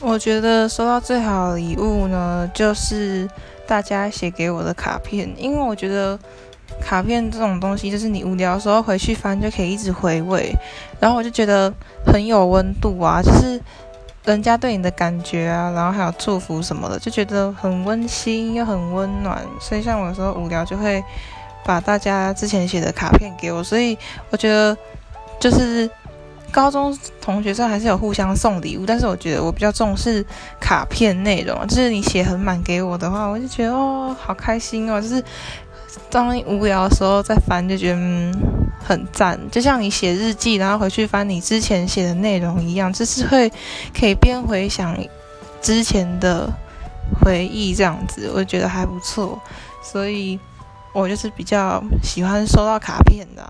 我觉得收到最好的礼物呢，就是大家写给我的卡片，因为我觉得卡片这种东西，就是你无聊的时候回去翻就可以一直回味，然后我就觉得很有温度啊，就是人家对你的感觉啊，然后还有祝福什么的，就觉得很温馨又很温暖，所以像我有时候无聊就会把大家之前写的卡片给我，所以我觉得就是。高中同学上还是有互相送礼物，但是我觉得我比较重视卡片内容，就是你写很满给我的话，我就觉得哦，好开心哦，就是当无聊的时候再翻，就觉得很赞，就像你写日记，然后回去翻你之前写的内容一样，就是会可以边回想之前的回忆这样子，我觉得还不错，所以我就是比较喜欢收到卡片的。